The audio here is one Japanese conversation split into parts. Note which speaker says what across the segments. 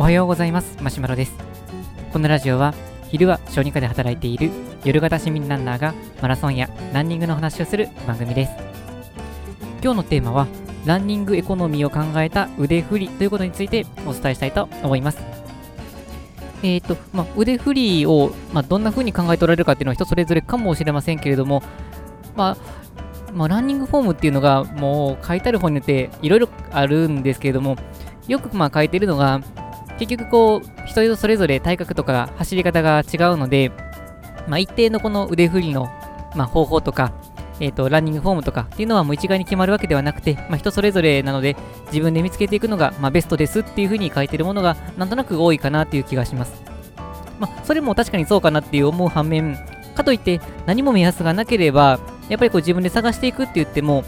Speaker 1: おはようございます。マシュマロです。このラジオは昼は小児科で働いている夜型市民ランナーがマラソンやランニングの話をする番組です。今日のテーマはランニングエコノミーを考えた腕振りということについてお伝えしたいと思います。えーとまあ、腕振りを、まあ、どんな風に考えておられるかっていうのは人それぞれかもしれませんけれども、まあ、まあ、ランニングフォームっていうのがもう書いてある本によっていろいろあるんですけれども、よくまあ書いてるのが、結局こう、人それぞれ体格とか走り方が違うので、まあ、一定のこの腕振りの、まあ、方法とか、えーと、ランニングフォームとかっていうのはもう一概に決まるわけではなくて、まあ、人それぞれなので自分で見つけていくのが、まあ、ベストですっていう風に書いてるものがなんとなく多いかなっていう気がします。まあ、それも確かにそうかなっていう思う反面、かといって何も目安がなければ、やっぱりこう自分で探していくって言っても、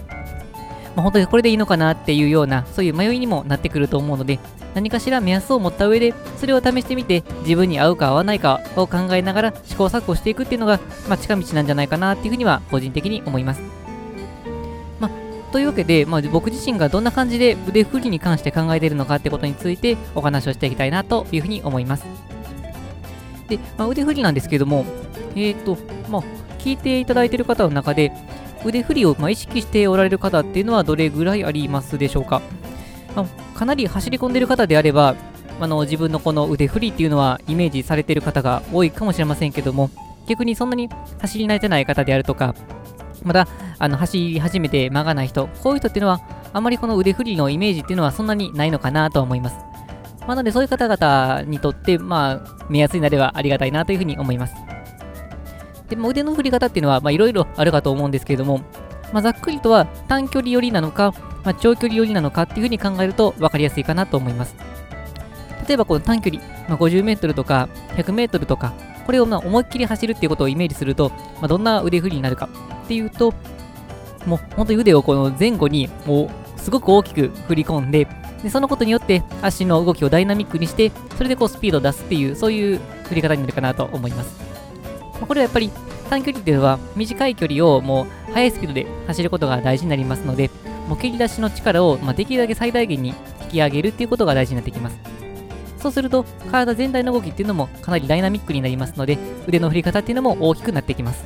Speaker 1: まあ、本当にこれでいいのかなっていうような、そういう迷いにもなってくると思うので、何かしら目安を持った上で、それを試してみて、自分に合うか合わないかを考えながら試行錯誤していくっていうのが、まあ、近道なんじゃないかなっていうふうには個人的に思います。ま、というわけで、まあ、僕自身がどんな感じで腕振りに関して考えているのかってことについてお話をしていきたいなというふうに思います。で、まあ、腕振りなんですけども、えっ、ー、と、まあ、聞いていただいている方の中で、腕振りをま意識しておられる方っていうのはどれぐらいありますでしょうか、まあ、かなり走り込んでる方であれば、あの自分のこの腕振りっていうのはイメージされてる方が多いかもしれませんけども、逆にそんなに走り慣れてない方であるとか、まだあの走り始めて間がない人、こういう人っていうのは、あまりこの腕振りのイメージっていうのはそんなにないのかなとは思います。まあ、なので、そういう方々にとって、まあ、目安になればありがたいなというふうに思います。で、まあ、腕の振り方っていうのは、まあ、いろいろあるかと思うんですけれども、まあ、ざっくりとは短距離寄りなのか、まあ、長距離寄りなのかっていうふうに考えると分かりやすいかなと思います。例えばこの短距離、まあ、50メートルとか100メートルとか、これをまあ思いっきり走るっていうことをイメージすると、まあ、どんな腕振りになるかっていうと、もう本当に腕をこの前後にもうすごく大きく振り込んで、でそのことによって足の動きをダイナミックにして、それでこうスピードを出すっていう、そういう振り方になるかなと思います。まあこれはやっぱり短距離っていうのは短い距離をもう速いスピードで走ることが大事になりますので、もう蹴り出しの力を、ま、できるだけ最大限に引き上げるっていうことが大事になってきます。そうすると、体全体の動きっていうのもかなりダイナミックになりますので、腕の振り方っていうのも大きくなってきます。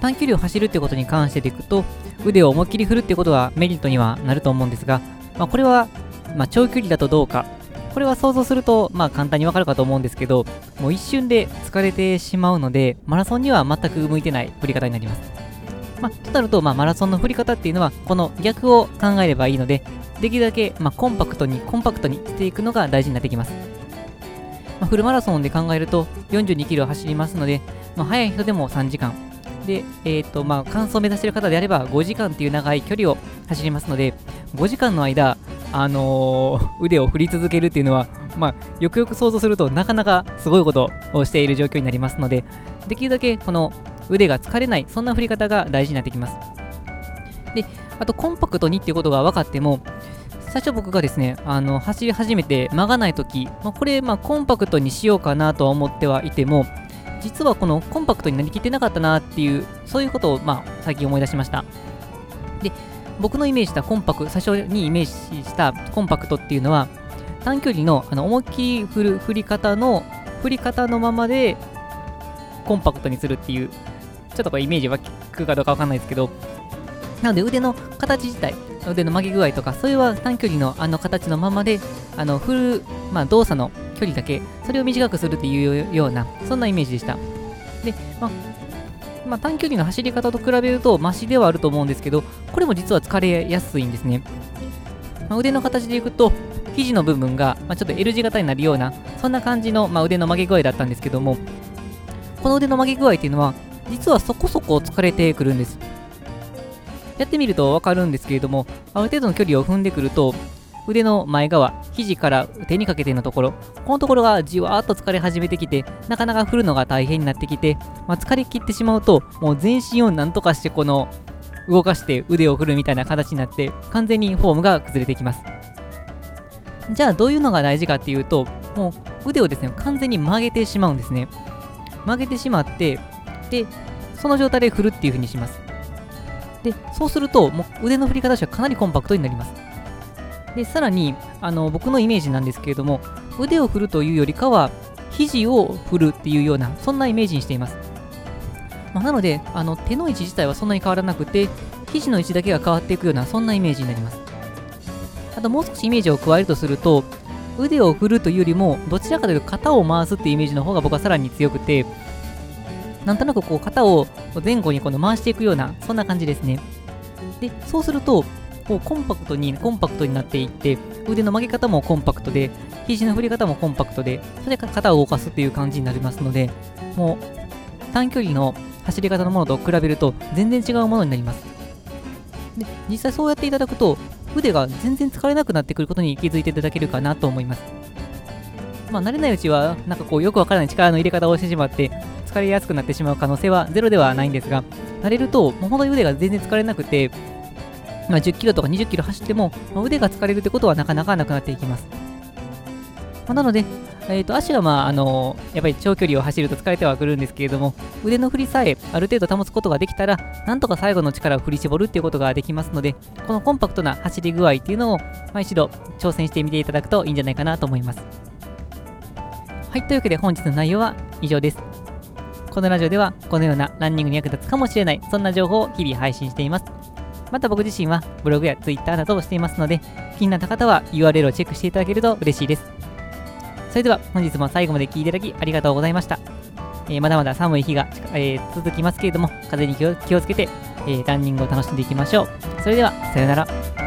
Speaker 1: 短距離を走るってことに関してでいくと、腕を思いっきり振るってことはメリットにはなると思うんですが、まあ、これは、ま、長距離だとどうかこれは想像すると、まあ簡単にわかるかと思うんですけど、もう一瞬で疲れてしまうので、マラソンには全く向いてない振り方になります。まあ、となると、まあ、マラソンの振り方っていうのは、この逆を考えればいいので、できるだけ、まあ、コンパクトに、コンパクトにしていくのが大事になってきます。まあ、フルマラソンで考えると、42キロ走りますので、まあ、速い人でも3時間。で、えっ、ー、と、まあ、完走を目指している方であれば、5時間っていう長い距離を走りますので、5時間の間、あのー、腕を振り続けるっていうのは、まあ、よくよく想像するとなかなかすごいことをしている状況になりますので、できるだけこの腕が疲れない、そんな振り方が大事になってきます。で、あとコンパクトにっていうことが分かっても、最初僕がですね、あの走り始めて曲がないとき、まあ、これ、まあ、コンパクトにしようかなとは思ってはいても、実はこのコンパクトになりきってなかったなっていう、そういうことを、まあ、最近思い出しました。で、僕のイメージしたコンパク、最初にイメージしたコンパクトっていうのは、短距離のあの思いっきり振る振り方の、振り方のままでコンパクトにするっていう、ちょっとこれイメージ湧くかどうかわかんないですけど、なので腕の形自体、腕の曲げ具合とか、それは短距離のあの形のままで、あの振る、まあ、動作の距離だけ、それを短くするっていうような、そんなイメージでした。で、まあ、まあ、短距離の走り方と比べるとマシではあると思うんですけど、これも実は疲れやすいんですね。まあ、腕の形でいくと、肘の部分が、まあ、ちょっと L 字型になるような、そんな感じの、まあ、腕の曲げ具合だったんですけども、この腕の曲げ具合っていうのは、実はそこそこ疲れてくるんです。やってみるとわかるんですけれども、ある程度の距離を踏んでくると、腕の前側、肘から手にかけてのところ、このところがじわーっと疲れ始めてきて、なかなか振るのが大変になってきて、まあ、疲れ切ってしまうと、もう全身をなんとかしてこの動かして腕を振るみたいな形になって、完全にフォームが崩れてきます。じゃあどういうのが大事かっていうと、もう腕をですね、完全に曲げてしまうんですね。曲げてしまって、で、その状態で振るっていう風にします。で、そうすると、もう腕の振り方としてはかなりコンパクトになります。で、さらに、あの、僕のイメージなんですけれども、腕を振るというよりかは、肘を振るっていうような、そんなイメージにしています。まあ、なので、あの手の位置自体はそんなに変わらなくて、肘の位置だけが変わっていくような、そんなイメージになります。あともう少しイメージを加えるとすると、腕を振るというよりも、どちらかというと肩を回すっていうイメージの方が僕はさらに強くて、なんとなくこう肩を前後にこの回していくような、そんな感じですね。で、そうすると、こうコンパクトに、コンパクトになっていって、腕の曲げ方もコンパクトで、肘の振り方もコンパクトで、それで肩を動かすっていう感じになりますので、もう短距離の走り方のものと比べると全然違うものになります。で、実際そうやっていただくと、腕が全然疲れなくなってくることに気づいていただけるかなと思います。まあ、慣れないうちは、なんかこう、よくわからない力の入れ方をしてしまって、疲れやすくなってしまう可能性はゼロではないんですが、慣れると、もう本当に腕が全然疲れなくて、まあ、10キロとか20キロ走っても、まあ、腕が疲れるってことはなかなかなくなっていきます。まあ、なので、えー、と足が、まあ、あのやっぱり長距離を走ると疲れてはくるんですけれども、腕の振りさえある程度保つことができたら、なんとか最後の力を振り絞るっていうことができますので、このコンパクトな走り具合っていうのを、まあ、一度挑戦してみていただくといいんじゃないかなと思います。はい、というわけで本日の内容は以上です。このラジオではこのようなランニングに役立つかもしれない、そんな情報を日々配信しています。また僕自身はブログや Twitter などをしていますので、気になった方は URL をチェックしていただけると嬉しいです。それでは本日も最後まで聴いていただきありがとうございました。えー、まだまだ寒い日が、えー、続きますけれども、風に気をつけて、えー、ランニングを楽しんでいきましょう。それでは、さようなら。